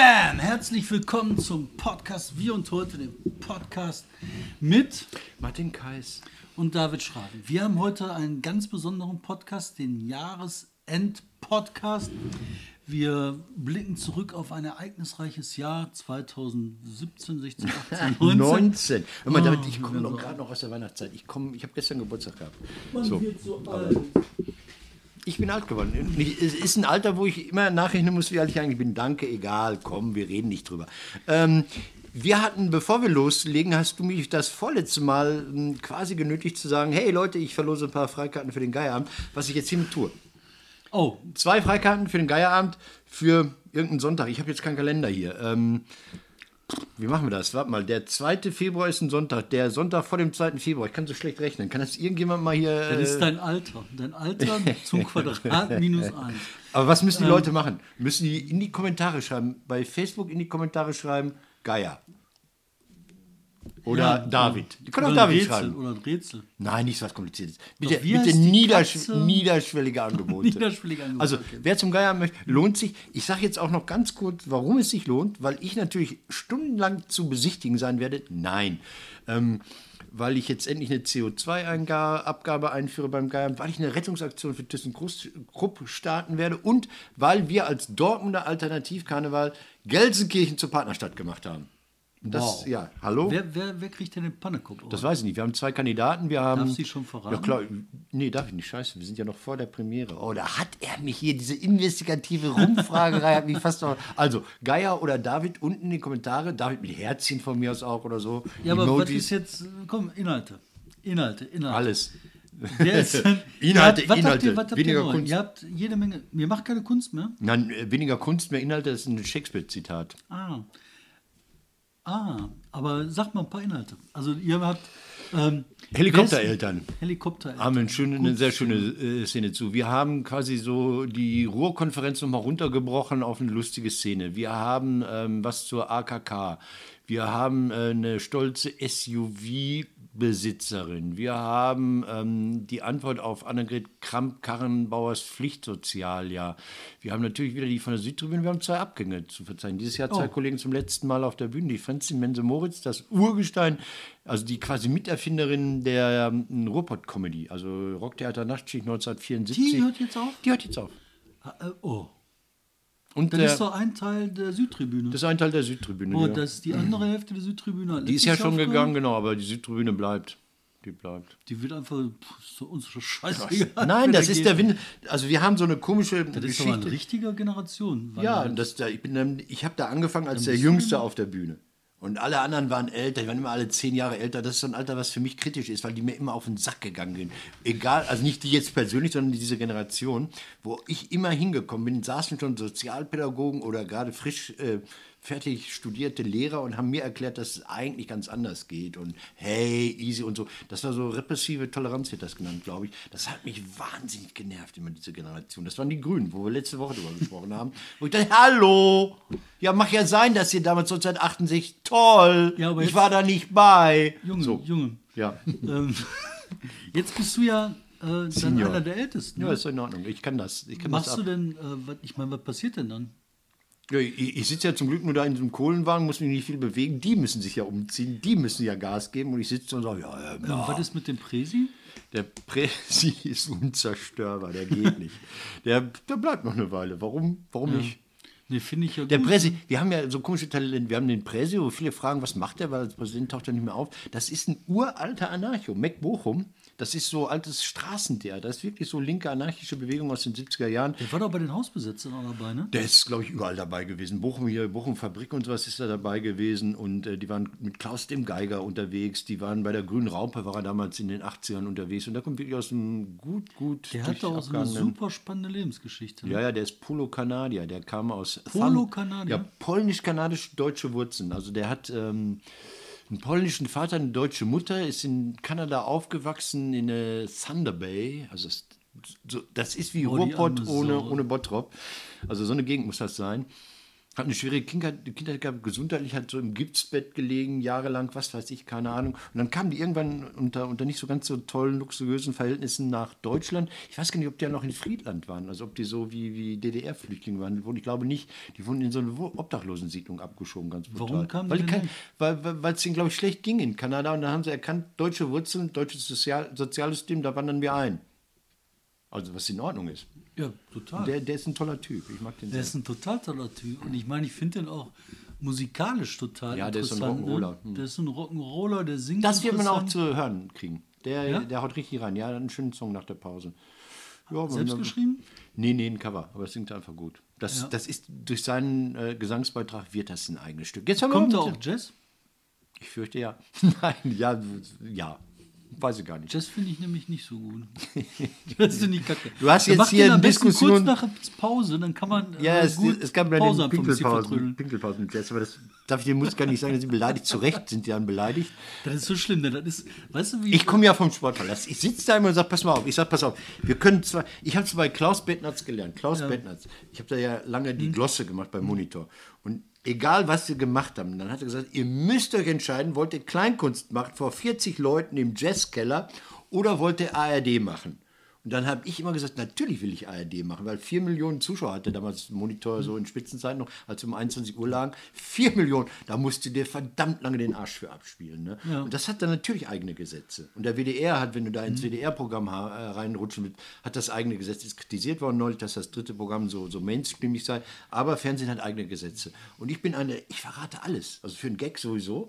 Bam! Herzlich willkommen zum Podcast Wir und heute, dem Podcast mit Martin Kais. und David Schraven. Wir haben heute einen ganz besonderen Podcast, den Jahresend-Podcast. Wir blicken zurück auf ein ereignisreiches Jahr 2017, 16, 18, 19. 19. Hör mal, David, Oh, ich komme noch gerade noch aus der Weihnachtszeit. Ich, komm, ich habe gestern Geburtstag gehabt. Man So. wird so alt. Ich bin alt geworden. Ich- Es ist ein Alter, wo ich immer nachrechnen muss, wie alt ich eigentlich bin. Danke, egal, komm, wir reden nicht drüber. Ähm, wir hatten, bevor wir loslegen, hast du mich das vorletzte Mal ähm, quasi genötigt zu sagen, hey Leute, ich verlose ein paar Freikarten für den Geierabend, was ich jetzt hiermit tue. Oh, Zwei Freikarten für den Geierabend für irgendeinen Sonntag. Ich habe jetzt keinen Kalender hier. Ähm, wie machen wir das? Warte mal, der 2. Februar ist ein Sonntag. Der Sonntag vor dem 2. Februar. Ich kann so schlecht rechnen. Kann das irgendjemand mal hier. das ist Äh, dein Alter. Dein Alter zum Quadrat minus 1. aber was müssen die Ähm. Leute machen? Müssen die in die Kommentare schreiben? Bei Facebook in die Kommentare schreiben, Geier. Oder Ja, David. Die können auch David Rätsel, schreiben. Oder ein Rätsel. Nein, nicht so was Kompliziertes. Bitte, wie bitte niedersch niederschwellige Angebote. Niederschwellige Angebote, Also, okay. wer zum Geier möchte, lohnt sich. Ich sage jetzt auch noch ganz kurz, warum es sich lohnt, weil ich natürlich stundenlang zu besichtigen sein werde. Nein. Ähm, weil ich jetzt endlich eine CO2-Abgabe einführe beim Geier, weil ich eine Rettungsaktion für ThyssenKrupp starten werde und weil wir als Dortmunder Alternativkarneval Gelsenkirchen zur Partnerstadt gemacht haben. Das, Wow. ja, hallo? Wer, wer, wer kriegt denn den Pannekopf? Das weiß ich nicht. Wir haben zwei Kandidaten. Wir haben, Darf sie schon verraten? Ja klar. Nee, darf ich nicht. Scheiße, wir sind ja noch vor der Premiere. Oh, da hat er mich hier, diese investigative Rumfragerei hat mich fast noch... Also, Geier oder David unten in die Kommentare. David mit Herzchen von mir aus auch oder so. Ja, aber was Emojis. ist jetzt, komm, Inhalte. Inhalte, Inhalte. Alles. Ist Inhalte, habt Inhalte. Ihr, Weniger ihr? Kunst. Ihr habt jede Menge, ihr macht keine Kunst mehr? Nein, äh, weniger Kunst, mehr Inhalte. Das ist ein Shakespeare-Zitat. Ah. Ah, aber sagt mal ein paar Inhalte. Also ihr habt... Ähm, Helikoptereltern. Helikoptereltern. haben eine, schöne, eine sehr schöne äh, Szene zu. Wir haben quasi so die Ruhrkonferenz nochmal runtergebrochen auf eine lustige Szene. Wir haben ähm, was zur AKK. Wir haben äh, eine stolze SUV-Besitzerin. Wir haben ähm, die Antwort auf Annegret Kramp-Karrenbauers Pflichtsozialjahr. Wir haben natürlich wieder die von der Südtribüne. Wir haben zwei Abgänge zu verzeichnen. Dieses Jahr zwei Oh. Kollegen zum letzten Mal auf der Bühne. Die Franzi Mense-Moritz, das Urgestein, also die quasi Miterfinderin der ähm, Ruhrpott-Comedy, also Rocktheater Nachtschicht 1974. Die hört jetzt auf? Die hört jetzt auf. Ah, äh, oh, Und das der, ist doch ein Teil der Südtribüne. das ist ein Teil der Südtribüne. oh, ja. das ist die andere Hälfte der Südtribüne. hat die ist ja schon aufgehört. gegangen, genau, aber die Südtribüne bleibt. Die bleibt. Die wird einfach, pff, doch unsere Scheiße. Nein, das ist der Wind. Also wir haben so eine komische Das ist doch eine Geschichte. richtige Generation. Ja, das, da, ich, bin ich habe da angefangen als der Jüngste auf der Bühne. Und alle anderen waren älter, die waren immer alle zehn Jahre älter. Das ist so ein Alter, was für mich kritisch ist, weil die mir immer auf den Sack gegangen sind. Egal, also nicht die jetzt persönlich, sondern diese Generation, wo ich immer hingekommen bin, saßen schon Sozialpädagogen oder gerade frisch äh, fertig studierte Lehrer und haben mir erklärt, dass es eigentlich ganz anders geht und hey, easy und so. Das war so repressive Toleranz, wird das genannt, glaube ich. Das hat mich wahnsinnig genervt, immer diese Generation. Das waren die Grünen, wo wir letzte Woche drüber gesprochen haben. Wo ich dachte, hallo, ja, mag ja sein, dass ihr damals 1968, toll, Ja, ich war da nicht bei. Junge, so. Junge. Ja. Ähm, jetzt bist du ja äh, dann einer der Ältesten. ja, Ne? ist in Ordnung. Ich kann das. Ich kann Machst das du denn, äh, was, ich meine, was passiert denn dann? Ja, ich, ich sitze ja zum Glück nur da in diesem Kohlenwagen, muss mich nicht viel bewegen. Die müssen sich ja umziehen, die müssen ja Gas geben und ich sitze und sage, ja, ja, ja. Was ist mit dem Präsi? Der Presi ist unzerstörbar, der geht nicht. Der, der bleibt noch eine Weile. Warum, warum nicht? Ne, finde ich ja Der gut. Präsi, wir haben ja so komische Talente. Wir haben den Präsi, wo viele fragen, was macht der, weil als Präsident taucht er nicht mehr auf. Das ist ein uralter Anarcho, Mac Bochum. Das ist so altes Straßentheater. Das ist wirklich so linke anarchische Bewegung aus den 70er Jahren. Der war doch bei den Hausbesetzern auch dabei, ne? Der ist, glaube ich, überall dabei gewesen. Bochum hier, Bochum Fabrik und sowas ist da dabei gewesen. Und äh, die waren mit Klaus dem Geiger unterwegs. Die waren bei der Grünen Raupe, war er damals in den 80ern unterwegs. Und der kommt wirklich aus einem gut, gut. Der hat doch auch so eine super spannende Lebensgeschichte. Ne? ja, ja, der ist Polo-Kanadier. Der kam aus. Polo-Kanadier? Ja, polnisch-kanadisch-deutsche Wurzeln. Also der hat ähm, einen polnischen Vater, eine deutsche Mutter, ist in Kanada aufgewachsen, in äh, Thunder Bay. Also das, so, das ist wie Oh, Ruhrpott ohne, ohne Bottrop. Also so eine Gegend muss das sein. Hat eine schwere Kindheit, Kindheit gehabt, gesundheitlich, hat so im Gipsbett gelegen, jahrelang, was weiß ich, keine Ahnung. Und dann kamen die irgendwann unter, unter nicht so ganz so tollen, luxuriösen Verhältnissen nach Deutschland. Ich weiß gar nicht, ob die ja noch in Friedland waren, also ob die so wie, wie DDR-Flüchtlinge waren. Ich glaube nicht, die wurden in so eine Obdachlosensiedlung abgeschoben, ganz brutal. Warum kamen die weil, denn kein, weil es ihnen, glaube ich, schlecht ging in Kanada. Und dann haben sie erkannt, deutsche Wurzeln, deutsches Sozial Sozialsystem, da wandern wir ein. Also was in Ordnung ist. Ja, total. Der, der ist ein toller Typ. Ich mag den Der sehr. ist ein total toller Typ. Und ich meine, ich finde den auch musikalisch total Ja, der ist so ein interessant. Rock'n'Roller. Ne? Der ist ein Rock'n'Roller, der singt Das wird man auch interessant. zu hören kriegen. Der, Ja? der haut richtig rein. Ja, hat einen schönen Song nach der Pause. Ja, Selbst geschrieben? Nee, nee, ein Cover, aber es singt einfach gut. Das, Ja. das ist durch seinen äh, Gesangsbeitrag wird das ein eigenes Stück. Jetzt Kommt da auch Jazz? Ich fürchte ja. Nein, ja, ja. Weiß ich gar nicht. Jazz finde ich nämlich nicht so gut. Das finde ich kacke. Du hast jetzt hier eine Diskussion- kurz nach Pause, dann kann man Ja, äh, es, gut es gab Pause den Pinkelpausen. Pinkelpausen mit Jazz, aber das darf ich den Musiker nicht sagen, dass sie beleidigt. Zu Recht sind die dann beleidigt. Das ist so schlimm, ne? das ist, weißt du, wie Ich komme ja vom Sportpalast. Ich sitze da immer und sage, pass mal auf. Ich sage, pass auf, wir können zwar, ich habe es bei Klaus Bettnatz gelernt. Klaus Bettnatz. Ich habe da ja lange die Glosse gemacht beim Monitor. Und egal, was sie gemacht haben, dann hat er gesagt, ihr müsst euch entscheiden, wollt ihr Kleinkunst machen vor 40 Leuten im Jazzkeller oder wollt ihr ARD machen? Und dann habe ich immer gesagt, natürlich will ich ARD machen, weil 4 Millionen Zuschauer hatte damals Monitor so in Spitzenzeiten noch, als wir um 21 Uhr lagen. 4 Millionen, da musst du dir verdammt lange den Arsch für abspielen. Ne? Ja. Und das hat dann natürlich eigene Gesetze. Und der WDR hat, wenn du da ins WDR-Programm ha- äh, reinrutschen willst, hat das eigene Gesetze. Ist kritisiert worden neulich, dass das dritte Programm so, so mainstreamig sei. Aber Fernsehen hat eigene Gesetze. Und ich bin eine, ich verrate alles. Also für einen Gag sowieso.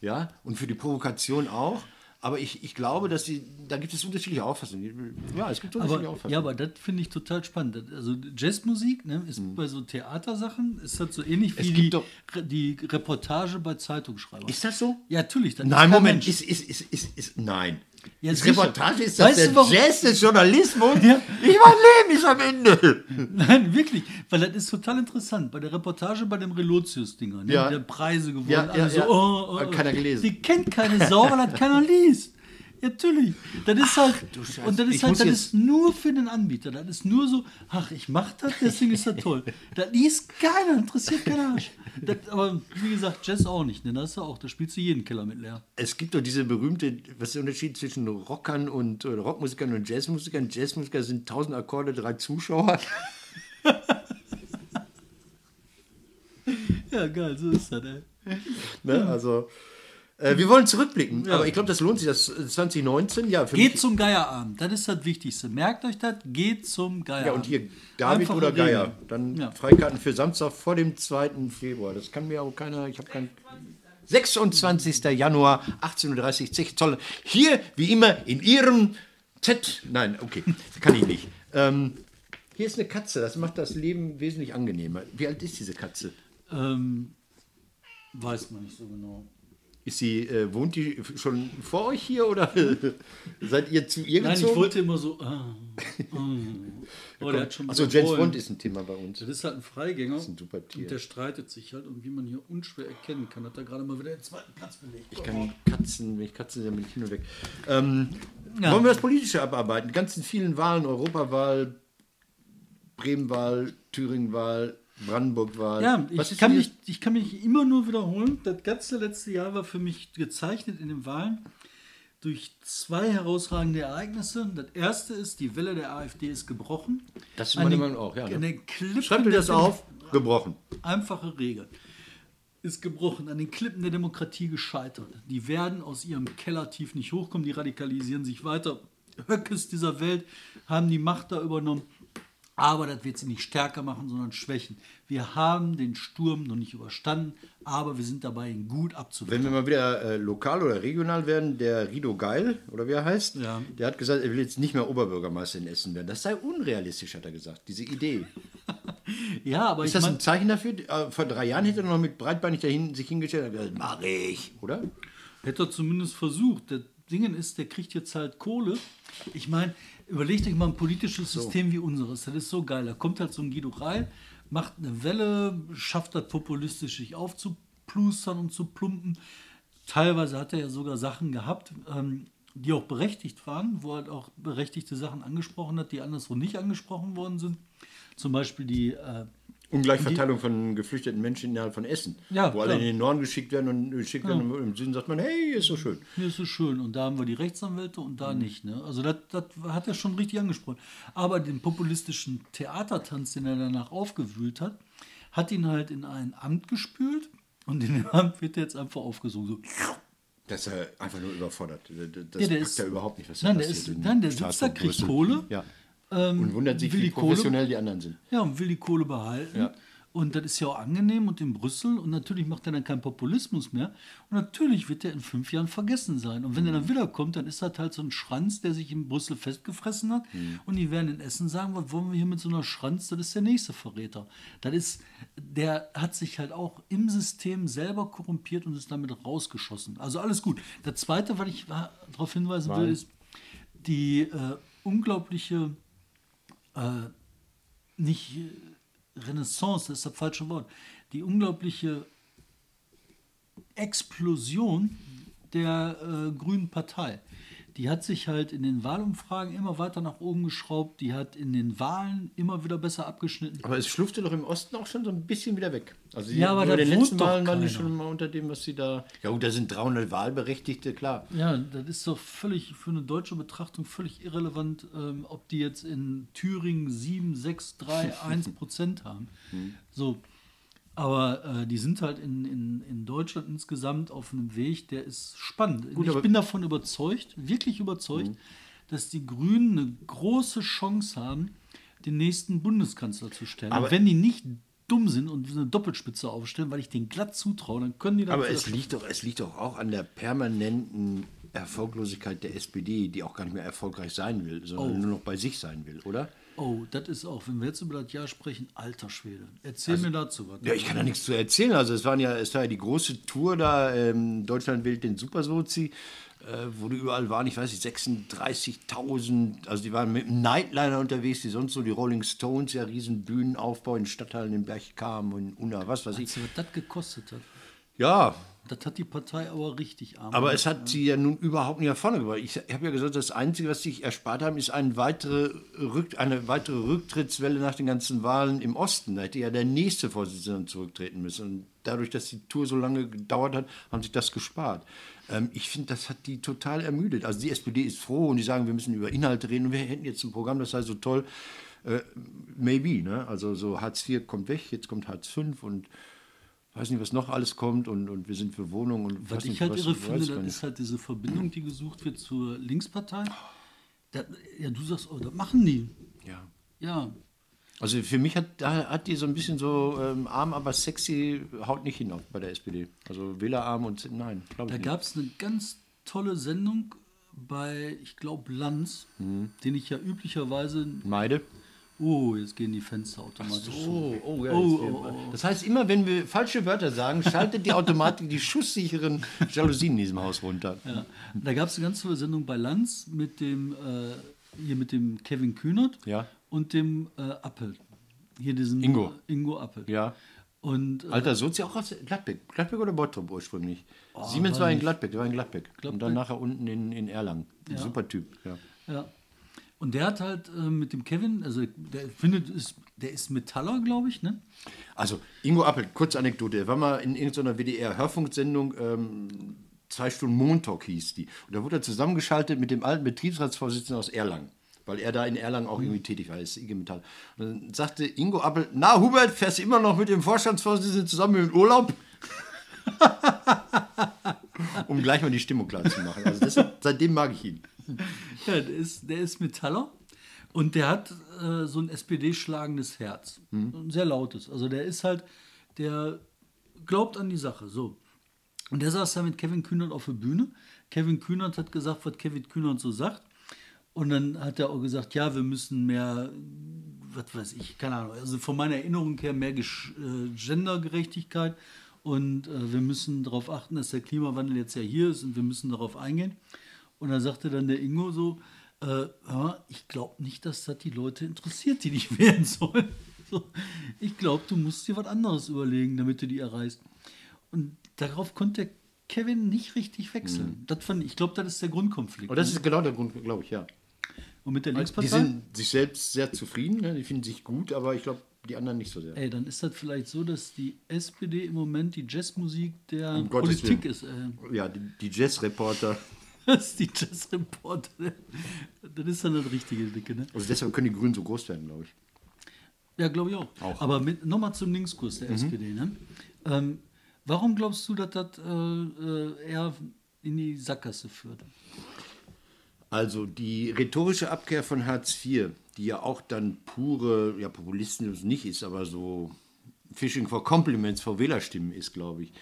Ja, und für die Provokation auch. Aber ich, ich glaube, dass die, da gibt es unterschiedliche Auffassungen. Ja, es gibt unterschiedliche aber, Auffassungen. ja, aber das finde ich total spannend. Also Jazzmusik ne, ist bei so Theatersachen ist das so ähnlich Mhm. Wie die, doch- die Reportage bei Zeitungsschreibern. ist das so? ja, natürlich. Nein, kein Moment, Mensch. ist, ist, ist, ist, ist, nein. Sicher. Reportage ist das Weißt der Jazz des Journalismus? Ja. Ich mein Leben ist am Ende. Nein, wirklich, weil das ist total interessant. Bei der Reportage bei dem Relotius-Dinger, ne, Ja. der Preise gewonnen, Ja, ja, so, ja. oh, oh, Hat oh. keiner gelesen. Die kennt keine Sau, weil das keiner liest. Ja, Natürlich. Das ist halt, Scheiße. und das Ich ist halt, das ist nur für den Anbieter. Das ist nur so, ach, ich mach das, deswegen ist das toll. Das liest keiner, interessiert keiner Arsch. Das, aber wie gesagt, Jazz auch nicht, ne? Das ist ja auch, da spielst du jeden Keller mit leer. Es gibt doch diese berühmte, was ist der Unterschied zwischen Rockern und Rockmusikern und Jazzmusikern? Jazzmusiker sind 1000 Akkorde, drei Zuschauer. Ja, geil, so ist das, ey. Ne? Also, äh, wir wollen zurückblicken, aber ich glaube, das lohnt sich. Das äh, 2019, ja, für Geht zum Geierabend, das ist das Wichtigste. Merkt euch das, geht zum Geierabend. Ja, und hier David Einfache oder Geier. Regeln. Dann Ja. Freikarten für Samstag vor dem 2. Februar. Das kann mir auch keiner, ich habe kein. 26. Januar, 18.30 Uhr, zig Zoll. Hier, wie immer, in Ihrem Z. Nein, okay, kann ich nicht. Ähm, hier ist eine Katze, das macht das Leben wesentlich angenehmer. Wie alt ist diese Katze? Ähm, weiß man nicht so genau. Ist sie, äh, wohnt die schon vor euch hier oder seid ihr zu ihr Nein, gezogen? ich wollte immer so. Ah, ah. Oh, wieder James. Bond ist ein Thema bei uns. Das ist halt ein Freigänger. ist ein super Tier. Und der streitet sich halt. Und wie man hier unschwer erkennen kann, hat er gerade mal wieder den zweiten Platz belegt. Ich kann Katzen, wenn ich Katzen sehe, bin ich hin und weg. Ähm, Ja. Wollen wir das Politische abarbeiten? Die ganzen vielen Wahlen, Europawahl, Bremenwahl, Thüringenwahl, Brandenburgwahl. Ja, Was ich kann, mich, ich kann mich immer nur wiederholen. Das ganze letzte Jahr war für mich gezeichnet in den Wahlen durch zwei herausragende Ereignisse. Das erste ist, die Welle der AfD ist gebrochen. Das ist meine Meinung auch, ja, ne? Schreibt mir das auf. Gebrochen. Einfache Regel. Ist gebrochen, an den Klippen der Demokratie gescheitert. Die werden aus ihrem Kellertief nicht hochkommen, die radikalisieren sich weiter. Höckes dieser Welt haben die Macht da übernommen. Aber das wird sie nicht stärker machen, sondern schwächen. Wir haben den Sturm noch nicht überstanden, aber wir sind dabei, ihn gut abzuwehren. Wenn wir mal wieder äh, lokal oder regional werden, der Rido Geil, oder wie er heißt, Ja. der hat gesagt, er will jetzt nicht mehr Oberbürgermeister in Essen werden. Das sei unrealistisch, hat er gesagt, diese Idee. Ja, aber Ist ich das mein, ein Zeichen dafür? Äh, Vor drei Jahren hätte er noch mit breitbeinig dahin sich hingestellt und gesagt, mach ich, oder? Hätte er zumindest versucht. Das Ding ist, der kriegt jetzt halt Kohle. Ich meine, überlegt euch mal ein politisches System wie unseres. Das ist so geil. Da kommt halt so ein Guido Reil, macht eine Welle, schafft das populistisch, sich aufzuplustern und zu plumpen. Teilweise hat er ja sogar Sachen gehabt, ähm, die auch berechtigt waren, wo er auch berechtigte Sachen angesprochen hat, die anderswo nicht angesprochen worden sind. Zum Beispiel die äh, Ungleichverteilung von geflüchteten Menschen innerhalb von Essen. Ja, wo alle klar. in den Norden geschickt werden und geschickt werden und im Süden sagt man, hey, ist so schön. Hier ist so schön. Und da haben wir die Rechtsanwälte und da nicht. Ne? Also das, das hat er schon richtig angesprochen. Aber den populistischen Theatertanz, den er danach aufgewühlt hat, hat ihn halt in ein Amt gespült und in dem Amt wird er jetzt einfach aufgesogen. So. Das ist er einfach nur überfordert. Das Ja, der packt ist- er überhaupt nicht, was Nein, da der ist- in nein, der sitzt da, kriegt. Kohle, Ja. Ähm, und wundert sich, wie die Kohle- professionell die anderen sind. Ja, und will die Kohle behalten. Ja. Und das ist ja auch angenehm und in Brüssel. Und natürlich macht er dann keinen Populismus mehr. Und natürlich wird er in fünf Jahren vergessen sein. Und wenn er dann wiederkommt, dann ist das halt so ein Schranz, der sich in Brüssel festgefressen hat. Und die werden in Essen sagen, was wollen wir hier mit so einer Schranz? Das ist der nächste Verräter. Das ist, der hat sich halt auch im System selber korrumpiert und ist damit rausgeschossen. Also alles gut. Das Zweite, was ich darauf hinweisen will, ist die äh, unglaubliche äh, nicht äh, Renaissance, das ist das falsche Wort, die unglaubliche Explosion der äh, Grünen Partei. Die hat sich halt in den Wahlumfragen immer weiter nach oben geschraubt, die hat in den Wahlen immer wieder besser abgeschnitten. Aber es schlufte doch im Osten auch schon so ein bisschen wieder weg. Also die, Ja, aber bei da den letzten doch Wahlen waren die schon mal unter dem, was sie da. Ja gut, da sind 300 Wahlberechtigte, klar. Ja, das ist doch völlig für eine deutsche Betrachtung völlig irrelevant, ähm, ob die jetzt in Thüringen 7, 6, 3, 1 Prozent haben. So. Aber äh, die sind halt in, in, in Deutschland insgesamt auf einem Weg, der ist spannend. Gut, ich bin davon überzeugt, wirklich überzeugt, dass die Grünen eine große Chance haben, den nächsten Bundeskanzler zu stellen. Aber- und wenn die nicht dumm sind und eine Doppelspitze aufstellen, weil ich denen glatt zutraue, dann können die das Aber es liegt, doch, es liegt doch auch an der permanenten Erfolglosigkeit der SPD, die auch gar nicht mehr erfolgreich sein will, sondern Oh. nur noch bei sich sein will, oder? Oh, das ist auch, wenn wir jetzt über das Jahr sprechen, alter Schwede. Erzähl mir dazu was. Ja, ich kann da nichts zu erzählen. Also es waren ja, es war ja die große Tour da, ähm, Deutschland wählt den Supersozi, äh, wo die überall waren, ich weiß nicht, 36.000, also die waren mit einem Nightliner unterwegs, die sonst so die Rolling Stones, ja riesen Bühnenaufbau in Stadtteilen in Bergkam und Unna, was weiß ich. Weißt du, was das gekostet hat? Ja, Das hat die Partei aber richtig arm. aber es hat sie ja nun überhaupt nicht nach vorne gebracht. Ich habe ja gesagt, das Einzige, was sie sich erspart haben, ist eine weitere, Rück, eine weitere Rücktrittswelle nach den ganzen Wahlen im Osten. Da hätte ja der nächste Vorsitzende zurücktreten müssen. Und dadurch, dass die Tour so lange gedauert hat, haben sich das gespart. Ähm, ich finde, das hat die total ermüdet. Also die SPD ist froh und die sagen, wir müssen über Inhalte reden und wir hätten jetzt ein Programm, das sei so toll. Äh, maybe, ne? Also so Hartz IV kommt weg, jetzt kommt Hartz V und weiß nicht, was noch alles kommt und, und wir sind für Wohnungen und was ich nicht, halt was, irre finde, nicht. ist halt diese Verbindung, die gesucht wird zur Linkspartei. Da, ja, du sagst, oh, das machen die. Ja. Ja, Also für mich hat, da hat die so ein bisschen so ähm, arm, aber sexy, haut nicht hin bei der SPD. Also Wählerarm und nein, glaube da ich nicht. gab es eine ganz tolle Sendung bei, ich glaube, Lanz, Mhm. den ich ja üblicherweise. Meide. Oh, jetzt gehen die Fenster automatisch. zu. Oh, oh, ja. Oh, oh, oh. Das heißt, immer wenn wir falsche Wörter sagen, schaltet die Automatik die schusssicheren Jalousien in diesem Haus runter. Ja. Da gab es eine ganz tolle Sendung bei Lanz mit dem, äh, hier mit dem Kevin Kühnert Ja. und dem äh, Appel. Hier diesen Ingo. Ingo Appel. Ja. Und äh, Alter Sozi auch aus Gladbeck. Gladbeck oder Bottrop ursprünglich? Siemens war in Gladbeck, der war in Gladbeck. Und Gladbeck? dann nachher unten in, in Erlangen. Ja. Super Typ, ja. ja. Und der hat halt äh, mit dem Kevin, also der findet, ist, der ist Metaller, glaube ich, ne? Also, Ingo Appel, kurze Anekdote. Er war mal in irgendeiner WDR-Hörfunksendung, ähm, zwei Stunden Montalk hieß die. Und da wurde er zusammengeschaltet mit dem alten Betriebsratsvorsitzenden aus Erlangen. Weil er da in Erlangen auch irgendwie tätig war, ist IG Metall. Und dann sagte Ingo Appel, na Hubert, fährst du immer noch mit dem Vorstandsvorsitzenden zusammen in den Urlaub? um gleich mal die Stimmung klar zu machen. Also deshalb, seitdem mag ich ihn. Ja, der ist, der ist Metaller und der hat äh, so ein SPD-schlagendes Herz. Ein sehr lautes. Also der ist halt, der glaubt an die Sache. So. Und der saß da mit Kevin Kühnert auf der Bühne. Kevin Kühnert hat gesagt, was Kevin Kühnert so sagt. Und dann hat er auch gesagt, ja, wir müssen mehr, was weiß ich, keine Ahnung, also von meiner Erinnerung her mehr Gesch äh, Gendergerechtigkeit. Und äh, wir müssen darauf achten, dass der Klimawandel jetzt ja hier ist und wir müssen darauf eingehen. Und dann sagte dann der Ingo so, äh, ich glaube nicht, dass das die Leute interessiert, die dich wählen sollen. So, ich glaube, du musst dir was anderes überlegen, damit du die erreichst. Und darauf konnte Kevin nicht richtig wechseln. Das fand, ich glaube, das ist der Grundkonflikt. Und das ist genau der Grund, glaube ich, ja. Und mit der Die Linkspartei? sind sich selbst sehr zufrieden, ne? die finden sich gut, aber ich glaube, die anderen nicht so sehr. Ey, dann ist das vielleicht so, dass die SPD im Moment die Jazzmusik der Um Politik ist. Äh. Ja, die, die Jazzreporter. Das ist die Jazzreporter. Das ist dann das richtige Dicke, ne? Also deshalb können die Grünen so groß werden, glaube ich. Ja, glaube ich auch. Auch. Aber nochmal zum Linkskurs der SPD. Ne? Ähm, warum glaubst du, dass das äh, äh, eher in die Sackgasse führt? Also die rhetorische Abkehr von Hartz IV, die ja auch dann pure, ja Populismus nicht ist, aber so Fishing for Compliments vor Wählerstimmen ist, glaube ich,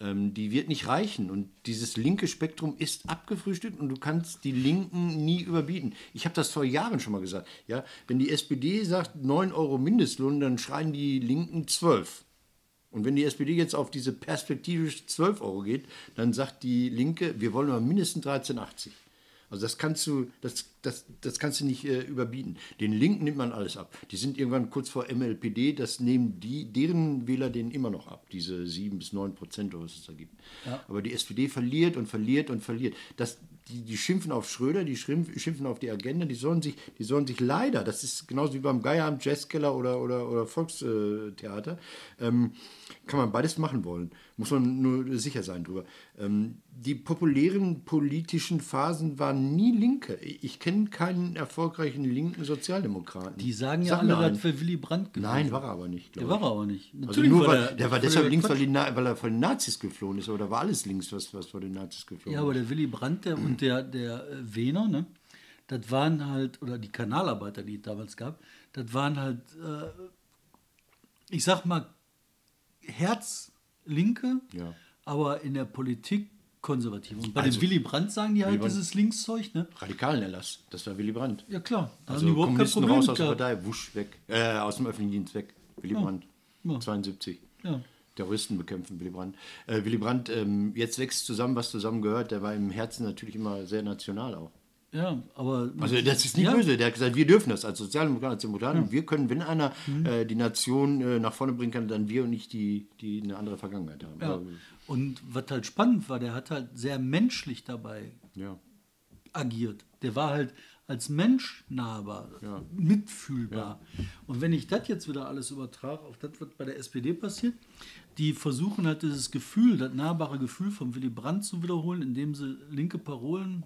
ähm, die wird nicht reichen. Und dieses linke Spektrum ist abgefrühstückt und du kannst die Linken nie überbieten. Ich habe das vor Jahren schon mal gesagt. Ja? Wenn die SPD sagt 9 Euro Mindestlohn, dann schreien die Linken 12. Und wenn die SPD jetzt auf diese perspektivisch 12 Euro geht, dann sagt die Linke, wir wollen aber mindestens 13,80. Also das kannst du, das, das, das kannst du nicht äh, überbieten. Den Linken nimmt man alles ab. Die sind irgendwann kurz vor MLPD, das nehmen die, deren Wähler denen immer noch ab, diese 7 bis 9 Prozent oder was es da gibt. Aber die SPD verliert und verliert und verliert. Das, die, die schimpfen auf Schröder, die schimpf- schimpfen auf die Agenda, die sollen sich, die sollen sich leider, das ist genauso wie beim Geier am Jazzkeller oder, oder, oder Volkstheater, ähm, kann man beides machen wollen. Muss man nur sicher sein drüber. Ähm, die populären politischen Phasen waren nie Linke. Ich, kenne keinen erfolgreichen linken Sozialdemokraten. Die sagen ja Sag alle, einen. das für Willy Brandt gewesen. Nein, war er aber nicht. Der war er aber nicht. Also nur war weil, der, war deshalb völliger links, weil, die, weil er von den Nazis geflohen ist. Oder war alles links, was, was vor den Nazis geflohen Ja, ist? aber der Willy Brandt der, und der, der äh, Wehner, ne? das waren halt, oder die Kanalarbeiter, die es damals gab, das waren halt, äh, ich sag mal, Herzlinke, Ja. aber in der Politik konservativ. Und bei Also- dem Willy Brandt sagen die halt dieses Linkszeug, ne? Radikalen Erlass. Das war Willy Brandt. Ja klar, da Also haben die überhaupt kein Kommunisten Problem raus aus der. Partei, wusch weg. Äh, aus dem öffentlichen Dienst weg. Willy Brandt. Ja. 72. Ja. Terroristen bekämpfen, Willy Brandt. Äh, Willy Brandt, ähm, jetzt wächst zusammen, was zusammengehört. Der war im Herzen natürlich immer sehr national auch. Ja, aber. Also das ist nicht ja, böse. Der hat gesagt, wir dürfen das als Sozialdemokraten, als Demokraten. Wir können, wenn einer äh, die Nation äh, nach vorne bringen kann, dann wir und nicht die, die eine andere Vergangenheit haben. Ja. Aber, Und was halt spannend war, der hat halt sehr menschlich dabei ja. agiert. Der war halt als Mensch nahbar, Ja. mitfühlbar. Und wenn ich das jetzt wieder alles übertrage auf das, was bei der SPD passiert, die versuchen halt dieses Gefühl, das nahbare Gefühl von Willy Brandt zu wiederholen, indem sie linke Parolen,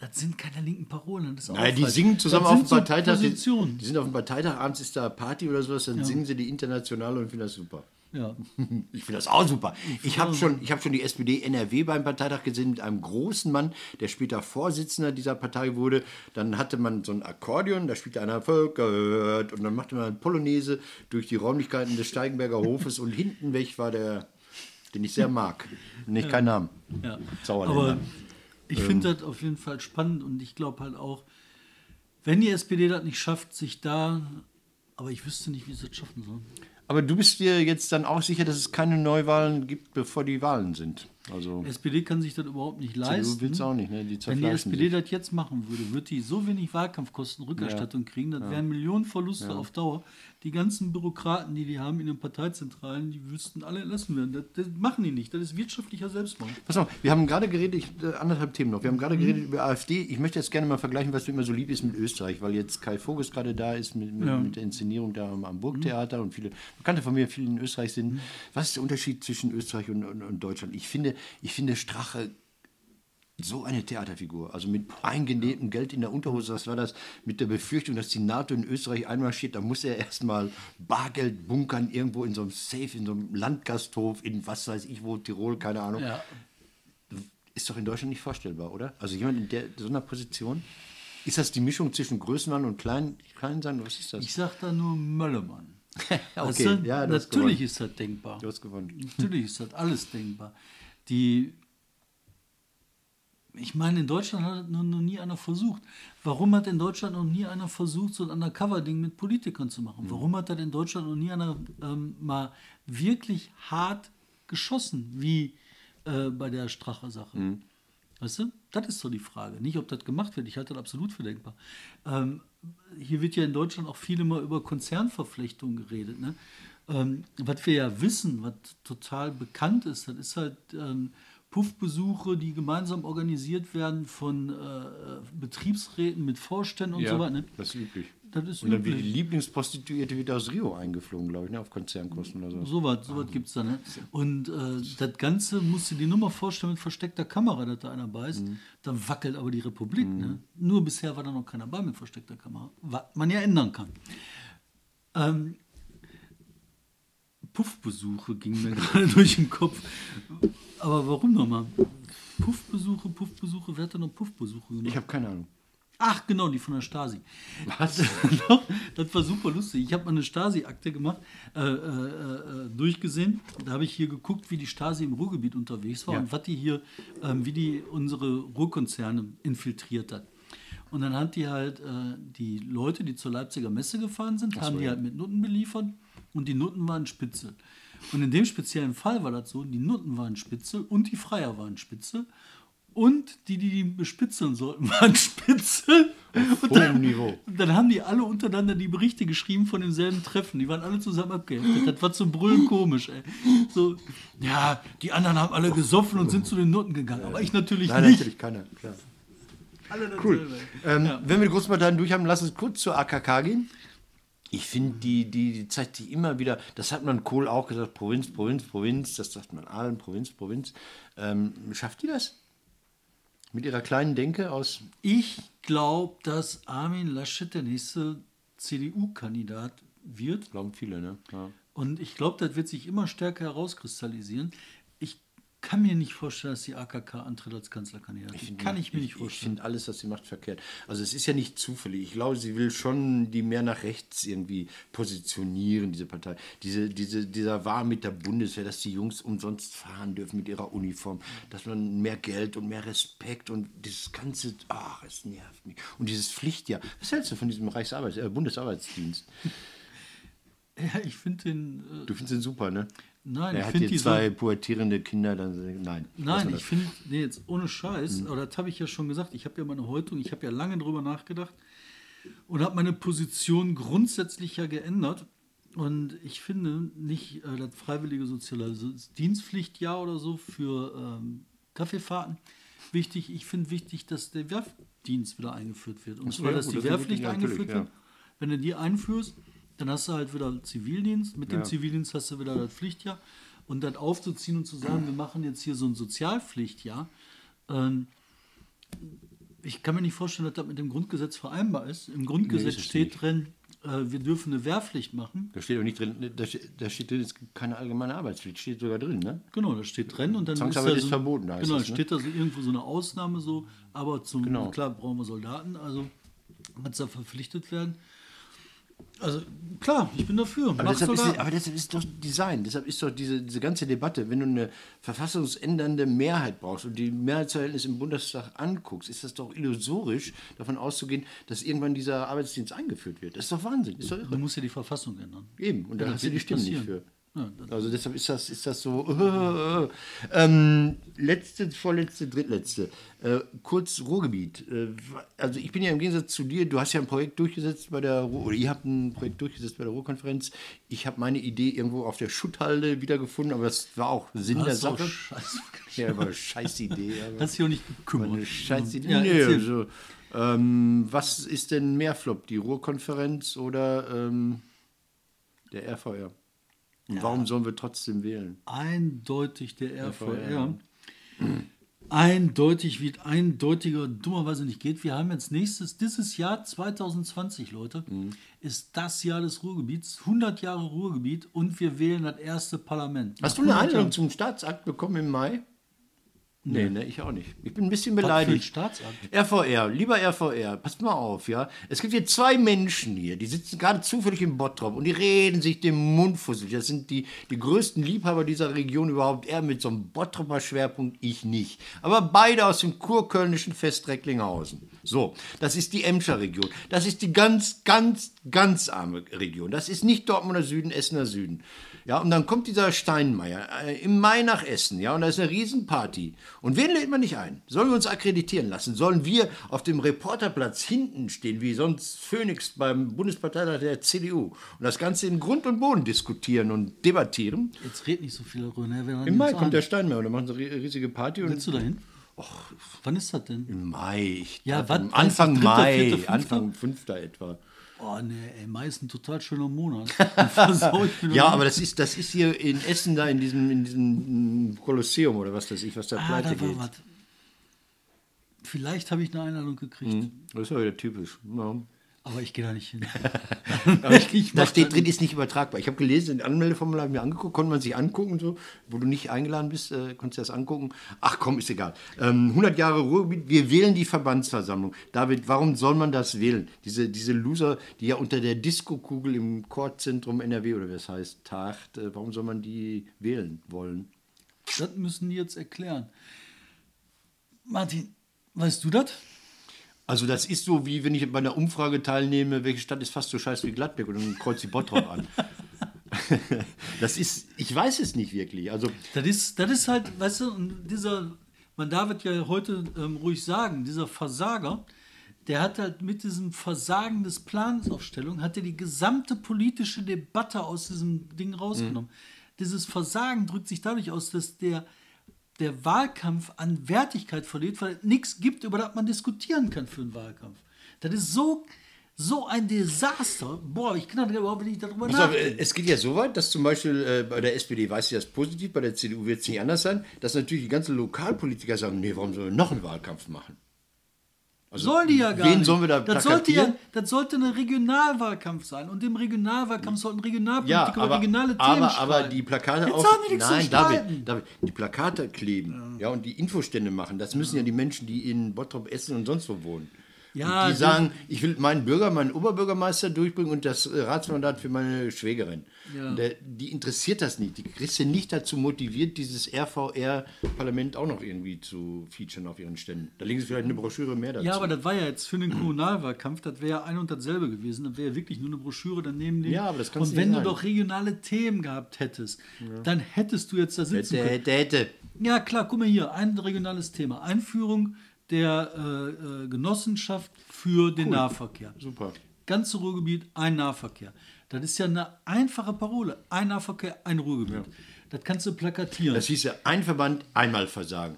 das sind keine linken Parolen. Das ist auch Nein, die singen zusammen auf dem so Parteitag. Die, die sind auf dem Parteitag, abends ist da Party oder sowas, dann singen sie die Internationale und finden das super. Ja. Ich finde das auch super. Ich habe schon, ich hab schon die SPD NRW beim Parteitag gesehen mit einem großen Mann, der später Vorsitzender dieser Partei wurde. Dann hatte man so ein Akkordeon, da spielte einer Völker hört und dann machte man Polonaise durch die Räumlichkeiten des Steigenberger Hofes und hinten weg war der, den ich sehr mag. Nicht kein Namen. Ja. Sauerländer. Aber ich finde das auf jeden Fall spannend und ich glaube halt auch, wenn die SPD das nicht schafft, sich da, aber ich wüsste nicht, wie sie das schaffen soll. Aber du bist dir jetzt dann auch sicher, dass es keine Neuwahlen gibt, bevor die Wahlen sind. Also SPD kann sich das überhaupt nicht leisten. willst auch nicht, ne? Die Wenn die SPD sich. das jetzt machen würde, würde die so wenig Wahlkampfkostenrückerstattung kriegen, das wären Millionenverluste auf Dauer. Die ganzen Bürokraten, die die haben in den Parteizentralen, die wüssten alle entlassen werden. Das, das machen die nicht. Das ist wirtschaftlicher Selbstmord. Pass auf, wir haben gerade geredet, ich, äh, anderthalb Themen noch. Wir haben Mhm. gerade geredet über AfD. Ich möchte jetzt gerne mal vergleichen, was du immer so lieb ist mit Österreich, weil jetzt Kai Voges gerade da ist mit, mit, Ja. mit der Inszenierung da am, am Burgtheater und viele Bekannte von mir, viele in Österreich Mhm. sind. Was ist der Unterschied zwischen Österreich und, und, und Deutschland? Ich finde, ich finde Strache so eine Theaterfigur, also mit eingenähtem Geld in der Unterhose, was war das? Mit der Befürchtung, dass die NATO in Österreich einmarschiert, da muss er erstmal Bargeld bunkern, irgendwo in so einem Safe, in so einem Landgasthof, in was weiß ich wo, Tirol, keine Ahnung. Ja. Ist doch in Deutschland nicht vorstellbar, oder? Also jemand in der, so einer Position? Ist das die Mischung zwischen Größenwahn und Klein, Kleinsein? Was ist das? Ich sag da nur Möllemann. Weißt okay, du? ja, Natürlich gewonnen. ist das denkbar. Du hast gewonnen. Natürlich ist das alles denkbar. Die, ich meine, in Deutschland hat das noch, noch nie einer versucht. Warum hat in Deutschland noch nie einer versucht, so ein Undercover-Ding mit Politikern zu Mhm. machen? Warum hat das in Deutschland noch nie einer ähm, mal wirklich hart geschossen, wie äh, bei der Strache-Sache? Mhm. Weißt du? Das ist so die Frage. Nicht, ob das gemacht wird. Ich halte das absolut für denkbar. Ähm, hier wird ja in Deutschland auch viel immer über Konzernverflechtungen geredet. Ne? Ähm, was wir ja wissen, was total bekannt ist, das ist halt ähm, Puffbesuche, die gemeinsam organisiert werden von äh, Betriebsräten mit Vorständen und so weiter. Ne? das ist üblich. Das ist Und dann wird die Lieblingsprostituierte wieder aus Rio eingeflogen, glaube ich, ne? auf Konzernkosten oder so. So was, so was gibt es da. Ne? Und äh, das Ganze musst du dir nur mal vorstellen mit versteckter Kamera, dass da einer beißt. Mhm. Dann wackelt aber die Republik. Ne? Nur bisher war da noch keiner bei mit versteckter Kamera. Was man ja ändern kann. Ähm, Puffbesuche gingen mir gerade durch den Kopf. Aber warum nochmal? Puffbesuche, Puffbesuche, wer hat denn noch Puffbesuche gemacht? Ich habe keine Ahnung. Ach, genau, die von der Stasi. Was? das war super lustig. Ich habe mal eine Stasi-Akte gemacht, äh, äh, äh, durchgesehen. Da habe ich hier geguckt, wie die Stasi im Ruhrgebiet unterwegs war Ja. und was die hier, ähm, wie die unsere Ruhrkonzerne infiltriert hat. Und dann hat die halt äh, die Leute, die zur Leipziger Messe gefahren sind, haben die halt mit Nutten beliefert und die Nutten waren Spitzel. Und in dem speziellen Fall war das so, die Nutten waren Spitzel und die Freier waren Spitzel. Und die, die die bespitzeln sollten, waren Spitzel. Und hohem Niveau. dann haben die alle untereinander die Berichte geschrieben von demselben Treffen. Die waren alle zusammen abgeheftet. Das war zum Brüllen komisch, ey. So, ja, die anderen haben alle gesoffen und sind zu den Noten gegangen. Aber ich natürlich Nein, nicht. natürlich keiner. Klar. Alle Cool. Ähm, Ja. Wenn wir die Großparteien durch haben, lass uns kurz zur AKK gehen. Ich finde, die, die, die zeigt die immer wieder, das hat man Kohl auch gesagt, Provinz, Provinz, Provinz, das sagt man allen, Provinz, Provinz. Ähm, schafft die das? Mit ihrer kleinen Denke aus, Ich glaube, dass Armin Laschet der nächste CDU-Kandidat wird. glauben viele, ne? Ja. Und ich glaube, das wird sich immer stärker herauskristallisieren. Ich kann mir nicht vorstellen, dass die AKK antritt als Kanzlerkandidat. kann ich mir nicht Ich vorstellen. finde alles, was sie macht, verkehrt. Also es ist ja nicht zufällig. Ich glaube, sie will schon die mehr nach rechts irgendwie positionieren, diese Partei. Diese, diese, dieser war mit der Bundeswehr, dass die Jungs umsonst fahren dürfen mit ihrer Uniform, dass man mehr Geld und mehr Respekt und dieses ganze, ach, es nervt mich. Und dieses Pflichtjahr. Was hältst du von diesem Reichsarbeits äh, Bundesarbeitsdienst? Ja, ich finde den. Äh, Du findest ihn super, ne? Nein, er ich finde die zwei so- pubertierende Kinder, dann nein. Nein, ich finde, nee, jetzt ohne Scheiß, Mhm. aber das habe ich ja schon gesagt, ich habe ja meine Häutung, ich habe ja lange drüber nachgedacht und habe meine Position grundsätzlich ja geändert. Und ich finde nicht äh, das freiwillige soziale also Dienstpflichtjahr oder so für ähm, Kaffeefahrten wichtig. Ich finde wichtig, dass der Wehrdienst wieder eingeführt wird. Und zwar, ja, dass die Wehrpflicht eingeführt ja. wird. Wenn du die einführst, dann hast du halt wieder Zivildienst. Mit dem Ja. Zivildienst hast du wieder das Pflichtjahr. Und dann aufzuziehen und zu sagen, wir machen jetzt hier so ein Sozialpflichtjahr. Ähm, ich kann mir nicht vorstellen, dass das mit dem Grundgesetz vereinbar ist. Im Grundgesetz ist es steht nicht. drin, äh, wir dürfen eine Wehrpflicht machen. Da steht auch nicht drin, da steht, da steht drin, es gibt keine allgemeine Arbeitspflicht, steht sogar drin, ne? Genau, das steht drin. Und dann Zwangsarbeit da ist so, verboten, da Genau, es, ne? steht da so irgendwo so eine Ausnahme so. Aber zum, Genau. klar brauchen wir Soldaten, also muss da verpflichtet werden. Also klar, ich bin dafür. Aber deshalb, ist, aber deshalb ist doch Design, deshalb ist doch diese, diese ganze Debatte, wenn du eine verfassungsändernde Mehrheit brauchst und die Mehrheitsverhältnisse im Bundestag anguckst, ist das doch illusorisch, davon auszugehen, dass irgendwann dieser Arbeitsdienst eingeführt wird. Das ist doch Wahnsinn, ist doch Du irre. musst ja die Verfassung ändern. Eben, und da hast du die Stimmen nicht für. Das- Also deshalb ist das, ist das so. Äh, äh, ähm, letzte, vorletzte, drittletzte. Äh, kurz Ruhrgebiet. Äh, also ich bin ja im Gegensatz zu dir, du hast ja ein Projekt durchgesetzt bei der Ruhr, oder ihr habt ein Projekt durchgesetzt bei der Ruhrkonferenz. Ich habe meine Idee irgendwo auf der Schutthalde wiedergefunden, aber das war auch Sinn der Das ist auch Sache. scheiße. Ja, aber scheiß Idee. Aber Hast dich auch nicht gekümmert. eine scheiß Idee. Ja, nee, also, ähm, was ist denn mehr Flop, die Ruhrkonferenz oder ähm, der RVR? Und warum sollen wir trotzdem wählen? eindeutig der RVR. Eindeutig, wie eindeutiger dummerweise nicht geht. Wir haben jetzt nächstes, dieses Jahr 2020, Leute, Mhm. ist das Jahr des Ruhrgebiets, 100 Jahre Ruhrgebiet und wir wählen das erste Parlament. Hast du eine 100 Einladung zum Staatsakt bekommen im Mai? Nee, ne, ich auch nicht. Ich bin ein bisschen beleidigt. Staatsakt? RVR, lieber RVR, passt mal auf, ja. Es gibt hier zwei Menschen hier, die sitzen gerade zufällig im Bottrop und die reden sich den Mund fusselig. Das sind die, die größten Liebhaber dieser Region überhaupt. Er mit so einem Bottroper Schwerpunkt, ich nicht. Aber beide aus dem kurkölnischen Fest Recklinghausen. So, das ist die Emscher Region. Das ist die ganz, ganz, ganz arme Region. Das ist nicht Dortmunder Süden, Essener Süden. Ja, und dann kommt dieser Steinmeier äh, im Mai nach Essen, ja, und da ist eine Riesenparty. Und wen lädt man nicht ein? Sollen wir uns akkreditieren lassen? Sollen wir auf dem Reporterplatz hinten stehen, wie sonst Phoenix beim Bundesparteitag der CDU und das Ganze in Grund und Boden diskutieren und debattieren? Jetzt red nicht so viel darüber. Ne? Im Mai kommt der Steinmeier und dann machen sie eine riesige Party. Willst du dahin? Wann ist das denn? Im Mai. Ich Ja, was? Anfang Dritter, Mai, vierter, fünfter? Anfang fünfter etwa. Oh, ne, ey, Mai ist ein total schöner Monat. Mir Ja, aber das ist, das ist hier in Essen da in diesem, in diesem mm, Kolosseum oder was weiß ich, was da ah, pleite da war geht. was. Vielleicht habe ich eine Einladung gekriegt, Das ist ja wieder typisch. Ja. Aber ich gehe da nicht hin. Ich, Ich da steht das drin, ist nicht übertragbar. Ich habe gelesen, ein Anmeldeformular mir angeguckt, konnte man sich angucken, so, wo du nicht eingeladen bist, äh, konntest du das angucken. Ach komm, ist egal. Ähm, 100 Jahre Ruhrgebiet, wir wählen die Verbandsversammlung. David, warum soll man das wählen? Diese, diese Loser, die ja unter der Diskokugel im Chorzentrum NRW oder wie es heißt, tagt, äh, warum soll man die wählen wollen? Das müssen die jetzt erklären. Martin, weißt du das? Also das ist so, wie wenn ich bei einer Umfrage teilnehme, welche Stadt ist fast so scheiße wie Gladbeck und dann kreuzt die Bottrop an. das ist, ich weiß es nicht wirklich. Also Das ist, das ist halt, weißt du, dieser, man darf es ja heute ähm, ruhig sagen, dieser Versager, der hat halt mit diesem Versagen des Plansaufstellung, hat er die gesamte politische Debatte aus diesem Ding rausgenommen. Dieses Versagen drückt sich dadurch aus, dass der, der Wahlkampf an Wertigkeit verliert, weil es nichts gibt, über das man diskutieren kann für einen Wahlkampf. Das ist so, so ein Desaster. Boah, ich kann überhaupt nicht darüber nachdenken. äh, es geht ja so weit, dass zum Beispiel äh, bei der SPD weiß ich das positiv, bei der CDU wird es nicht anders sein, dass natürlich die ganzen Lokalpolitiker sagen, nee, warum sollen wir noch einen Wahlkampf machen? Also, Sollen die ja gar wen nicht. sollen wir da das sollte, ja, plakatieren? das sollte ein Regionalwahlkampf sein. Und im Regionalwahlkampf sollten Regionalpolitiker Ja, über aber, regionale Themen aber, aber streiten. die Plakate Jetzt auf. haben nichts zu Nein, streiten. David, David, die Plakate kleben ja. und die Infostände machen, das müssen ja die Menschen, die in Bottrop, Essen und sonst wo wohnen. Ja, die sagen, ich will meinen Bürger, meinen Oberbürgermeister durchbringen und das äh, Ratsmandat für meine Schwägerin. Ja. Der, die interessiert das nicht. Die kriegst du nicht dazu motiviert, dieses RVR-Parlament auch noch irgendwie zu featuren auf ihren Ständen. Da legen sie vielleicht eine Broschüre mehr dazu. Ja, aber das war ja jetzt für den Kommunalwahlkampf, das wäre ja ein und dasselbe gewesen. Das wäre ja wirklich nur eine Broschüre daneben. Ja, aber das kannst Und wenn du doch regionale Themen gehabt hättest, dann hättest du jetzt da sitzen hätte, können. hätte, hätte. Ja, klar, guck mal hier, ein regionales Thema. Einführung der äh, äh, Genossenschaft für den Nahverkehr. Super. Ganze Ruhrgebiet, ein Nahverkehr. Das ist ja eine einfache Parole. Ein Nahverkehr, ein Ruhrgebiet. Das kannst du plakatieren. Das hieß ja, ein Verband, einmal versagen.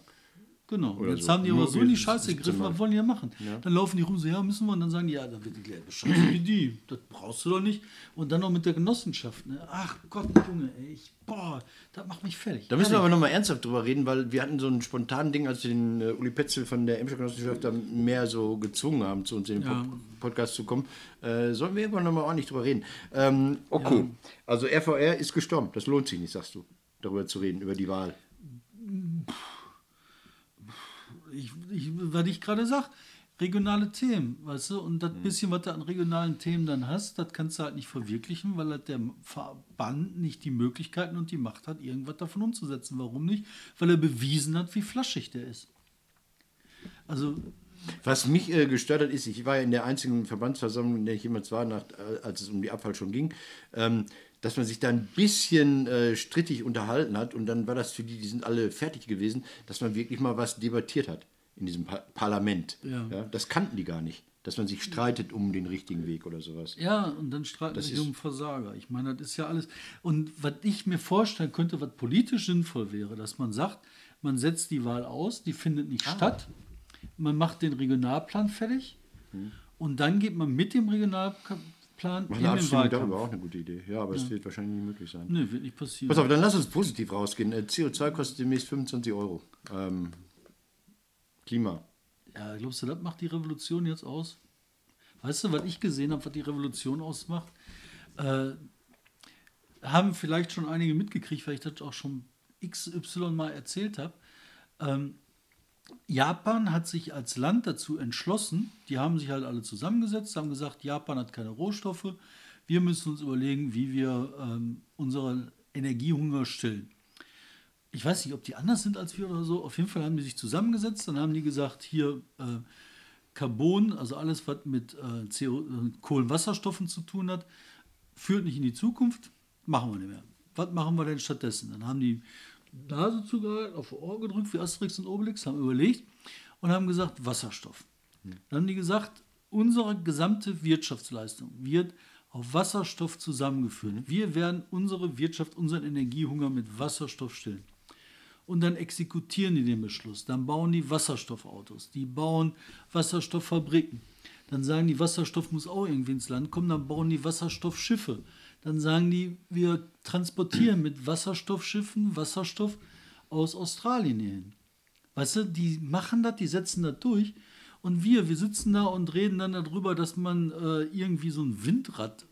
Genau. Oder jetzt so. haben die Nur aber so in die Scheiße gegriffen, was wollen die ja machen? Dann laufen die rum, so, ja, müssen wir. Und dann sagen die, ja, dann wird die gleiche Scheiße wie die. Das brauchst du doch nicht. Und dann noch mit der Genossenschaft. Ne? Ach Gott, Junge, ey, ich, boah, das macht mich fertig. Da müssen wir aber nochmal ernsthaft drüber reden, weil wir hatten so ein spontanes Ding, als wir den äh, Uli Petzel von der Emscher Genossenschaft da mehr so gezwungen haben, zu uns in den Ja. Pod Podcast zu kommen. Äh, sollen wir irgendwann nochmal ordentlich drüber reden. Ähm, okay, also RVR ist gestorben. Das lohnt sich nicht, sagst du, darüber zu reden, über die Wahl. Ich, ich, was ich gerade sag, regionale Themen, weißt du, Mhm. und das bisschen, was du an regionalen Themen dann hast, das kannst du halt nicht verwirklichen, weil halt der Verband nicht die Möglichkeiten und die Macht hat, irgendwas davon umzusetzen. Warum nicht? Weil er bewiesen hat, wie flaschig der ist. Also, Was mich äh, gestört hat, ist, ich war ja in der einzigen Verbandsversammlung, in der ich jemals war, nach, äh, als es um die Abfall schon ging, ähm, dass man sich da ein bisschen äh, strittig unterhalten hat und dann war das für die, die sind alle fertig gewesen, dass man wirklich mal was debattiert hat in diesem pa Parlament. Ja. das kannten die gar nicht, dass man sich streitet um den richtigen Weg oder sowas. ja, und dann streiten ist- um Versager. Ich meine, das ist ja alles. Und was ich mir vorstellen könnte, was politisch sinnvoll wäre, dass man sagt, man setzt die Wahl aus, die findet nicht Ah. statt. Man macht den Regionalplan fertig und dann geht man mit dem Regionalplan Hm. Mach in eine den Abstimmung darüber auch eine gute Idee. Ja, aber es wird wahrscheinlich nicht möglich sein. Nö, wird nicht passieren. Pass auf, dann lass uns positiv rausgehen. Äh, CO2 kostet demnächst 25 Euro. Ähm, Klima. Ja, glaubst du, das macht die Revolution jetzt aus? Weißt du, was ich gesehen habe, was die Revolution ausmacht? Äh, haben vielleicht schon einige mitgekriegt, weil ich das auch schon XY mal erzählt habe. Ähm, Japan hat sich als Land dazu entschlossen, die haben sich halt alle zusammengesetzt, haben gesagt, Japan hat keine Rohstoffe, wir müssen uns überlegen, wie wir ähm, unseren Energiehunger stillen. Ich weiß nicht, ob die anders sind als wir oder so. Auf jeden Fall haben die sich zusammengesetzt, dann haben die gesagt, hier äh, Carbon, also alles, was mit äh, CO, Kohlenwasserstoffen zu tun hat, führt nicht in die Zukunft, machen wir nicht mehr. Was machen wir denn stattdessen? Dann haben die Nase zugehalten, auf die Ohr gedrückt, wie Asterix und Obelix, haben überlegt und haben gesagt, Wasserstoff. Dann haben die gesagt, unsere gesamte Wirtschaftsleistung wird auf Wasserstoff zusammengeführt. Wir werden unsere Wirtschaft, unseren Energiehunger mit Wasserstoff stillen. Und dann exekutieren die den Beschluss. Dann bauen die Wasserstoffautos, die bauen Wasserstofffabriken. Dann sagen die, Wasserstoff muss auch irgendwie ins Land kommen. Dann bauen die Wasserstoffschiffe. Dann sagen die, wir transportieren mit Wasserstoffschiffen Wasserstoff aus Australien hierhin. Weißt du, die machen das, die setzen das durch. Und wir, wir sitzen da und reden dann darüber, dass man äh, irgendwie so ein Windrad,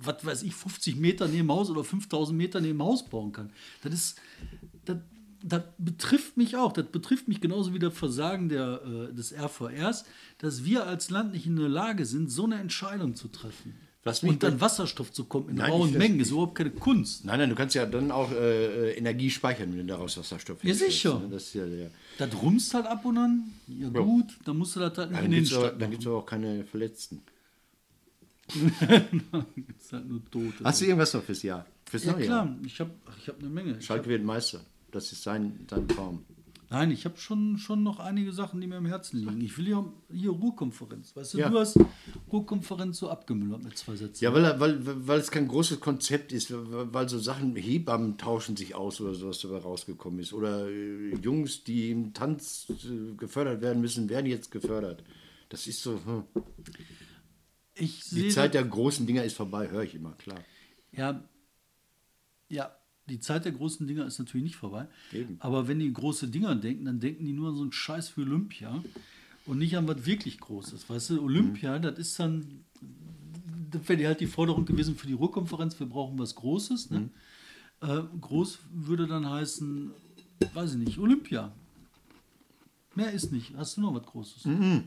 was weiß ich, 50 Meter neben Haus oder 5000 Meter neben Haus bauen kann. Das ist, das, das betrifft mich auch. Das betrifft mich genauso wie das Versagen der, äh, des RVRs, dass wir als Land nicht in der Lage sind, so eine Entscheidung zu treffen. Und dann Wasserstoff zu kommen in Nein, rauen Mengen ist überhaupt keine Kunst. Nein, nein, du kannst ja dann auch äh, äh, Energie speichern, wenn du daraus Wasserstoff Ja, sicher. ne? Das ist ja der. Das rumst halt ab und an, ja gut, dann musst du das halt nicht Dann in den gibt es aber, Stadt dann gibt's aber auch keine Verletzten. ist halt nur Tote. Hast du irgendwas noch fürs Jahr? Fürs ja neue klar, Jahr? ich habe ich hab eine Menge. Schalke hab, wird Meister. Das ist sein, sein Traum. Nein, ich habe schon, schon noch einige Sachen, die mir am Herzen liegen. Ich will ja hier Ruhrkonferenz. Weißt du, Ja. du hast Ruhrkonferenz so abgemüllert mit zwei Sätzen. Ja, weil, weil, weil es kein großes Konzept ist, weil so Sachen, Hebammen tauschen sich aus oder sowas dabei rausgekommen ist. Oder äh, Jungs, die im Tanz äh, gefördert werden müssen, werden jetzt gefördert. Das ist so, hm. ich die Zeit der großen Dinger ist vorbei, höre ich immer, klar. Ja, ja, die Zeit der großen Dinger ist natürlich nicht vorbei. Eben. Aber wenn die große Dinger denken, dann denken die nur an so einen Scheiß für Olympia und nicht an was wirklich Großes. Weißt du, Olympia, Mhm. das ist dann, das wäre halt die Forderung gewesen für die Ruhrkonferenz, wir brauchen was Großes. Ne? Mhm. Äh, groß würde dann heißen, weiß ich nicht, Olympia. Mehr ist nicht. Hast du noch was Großes? Mhm.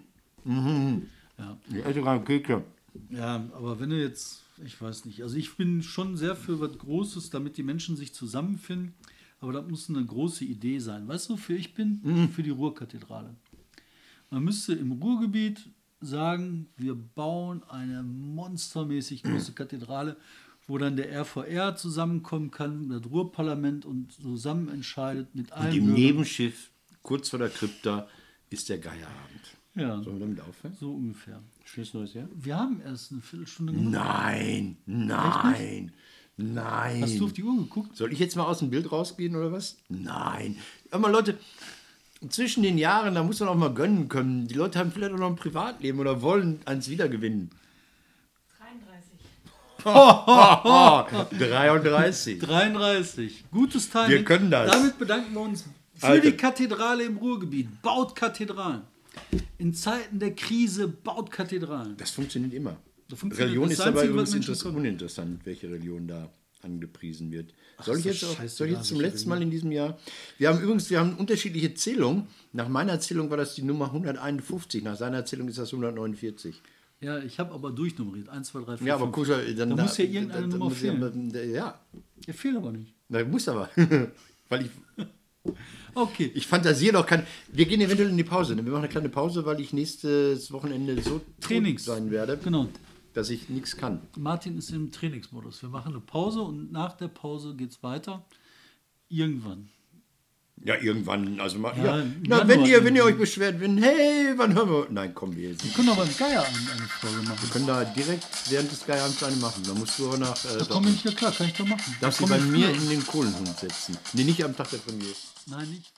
Ja. Die älteren Kekse. Ja, aber wenn du jetzt, ich weiß nicht, also ich bin schon sehr für was Großes, damit die Menschen sich zusammenfinden, aber das muss eine große Idee sein. Weißt du, wofür ich bin? Mhm. Für die Ruhrkathedrale. Man müsste im Ruhrgebiet sagen, wir bauen eine monstermäßig große Kathedrale, wo dann der RVR zusammenkommen kann, das Ruhrparlament und zusammen entscheidet mit allen Und im Bürgern. Nebenschiff, kurz vor der Krypta, ist der Geierabend. Ja, Sollen wir damit aufhören? so ungefähr. Schönes neues Jahr? Wir haben erst eine Viertelstunde gemacht. Nein, nein, nein. Hast du auf die Uhr geguckt? Soll ich jetzt mal aus dem Bild rausgehen oder was? Nein. Hör mal, Leute, zwischen den Jahren, da muss man auch mal gönnen können. Die Leute haben vielleicht auch noch ein Privatleben oder wollen eins wiedergewinnen. 33. 33. 33. Gutes Timing. Wir können das. Damit bedanken wir uns für Alter. die Kathedrale im Ruhrgebiet. Baut Kathedralen. In Zeiten der Krise baut Kathedralen. Das funktioniert immer. Das funktioniert. Religion Das ist dabei was übrigens uninteressant, welche Religion da angepriesen wird. Soll ich, jetzt auch, soll ich jetzt zum letzten Mal in diesem Jahr? Wir haben übrigens wir haben unterschiedliche Zählungen. Nach meiner Zählung war das die Nummer 151, nach seiner Zählung ist das 149. Ja, ich habe aber durchnummeriert. 1, 2, 3, 4, Ja, aber 5. Kuscher, dann Da muss ja irgendeine Nummer muss ja- fehlen. Ja, Ja, fehlt aber nicht. na, muss aber. weil ich, Okay. ich fantasiere doch kein. Wir gehen eventuell in die Pause. ne? Wir machen eine kleine Pause, weil ich nächstes Wochenende so Trainings. sein werde, Genau. dass ich nichts kann. Martin ist im Trainingsmodus. Wir machen eine Pause und nach der Pause geht es weiter. Irgendwann. Ja, irgendwann. Also mal, Ja, ja, Na, wenn ihr, wenn ihr euch beschwert, wenn, hey, wann hören wir? Nein, komm, wir Wir können aber einen Geierabend eine Folge machen. Wir können da direkt während des Geierabends eine machen. Da musst du aber nach. Äh, Da komme ich ja klar, kann ich doch machen. darfst Da du bei mir in den Kohlenhund setzen. Nee, nicht am Tag der Premiere. Nein, nicht.